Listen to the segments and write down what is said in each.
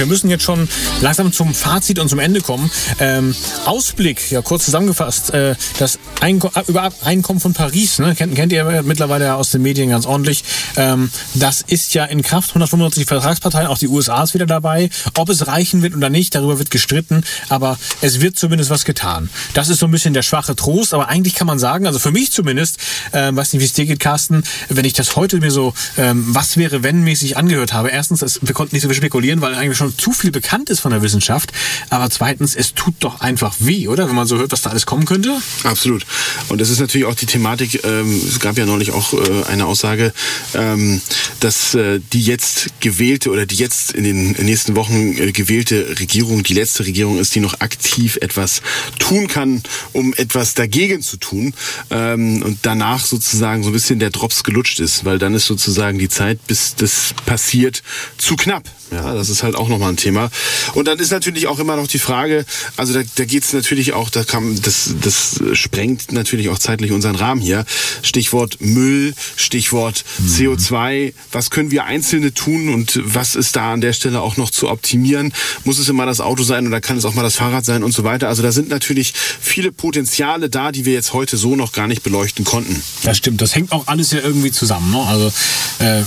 Wir müssen jetzt schon langsam zum Fazit und zum Ende kommen. Ähm, Ausblick, ja kurz zusammengefasst, äh, das Einko äh, Übereinkommen von Paris, ne, kennt, kennt ihr mittlerweile aus den Medien ganz ordentlich. Ähm, das ist ja in Kraft, 195 Vertragsparteien, auch die USA ist wieder dabei. Ob es reichen wird oder nicht, darüber wird gestritten, aber es wird zumindest was getan. Das ist so ein bisschen der schwache Trost, aber eigentlich kann man sagen, also für mich zumindest, äh, weiß nicht, wie es dir geht, Carsten, wenn ich das heute mir so, ähm, was wäre wenn mäßig angehört habe. Erstens, es, wir konnten nicht so viel spekulieren, weil eigentlich schon zu viel bekannt ist von der Wissenschaft. Aber zweitens, es tut doch einfach weh, oder? Wenn man so hört, was da alles kommen könnte. Absolut. Und das ist natürlich auch die Thematik, ähm, es gab ja neulich auch äh, eine Aussage, ähm, dass äh, die jetzt gewählte oder die jetzt in den nächsten Wochen äh, gewählte Regierung die letzte Regierung ist, die noch aktiv etwas tun kann, um etwas dagegen zu tun. Ähm, und danach sozusagen so ein bisschen der Drops gelutscht ist, weil dann ist sozusagen die Zeit, bis das passiert, zu knapp. Ja, das ist halt auch nochmal ein Thema. Und dann ist natürlich auch immer noch die Frage, also da, da geht es natürlich auch, da kann, das, das sprengt natürlich auch zeitlich unseren Rahmen hier. Stichwort Müll, Stichwort mhm. CO2. Was können wir Einzelne tun und was ist da an der Stelle auch noch zu optimieren? Muss es immer das Auto sein oder kann es auch mal das Fahrrad sein und so weiter? Also da sind natürlich viele Potenziale da, die wir jetzt heute so noch gar nicht beleuchten konnten. Das stimmt, das hängt auch alles ja irgendwie zusammen. Ne? Also äh,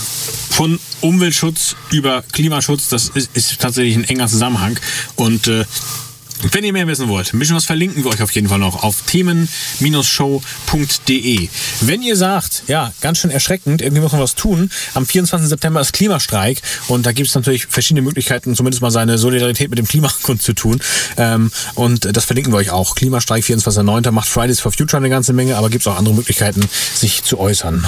von Umweltschutz über Klimaschutz, das ist, ist tatsächlich ein enger Zusammenhang. Und äh, wenn ihr mehr wissen wollt, ein bisschen was verlinken wir euch auf jeden Fall noch auf themen-show.de. Wenn ihr sagt, ja, ganz schön erschreckend, irgendwie muss man was tun, am 24. September ist Klimastreik und da gibt es natürlich verschiedene Möglichkeiten, zumindest mal seine Solidarität mit dem Klimakund zu tun. Ähm, und das verlinken wir euch auch. Klimastreik 24.09. macht Fridays for Future eine ganze Menge, aber gibt es auch andere Möglichkeiten, sich zu äußern.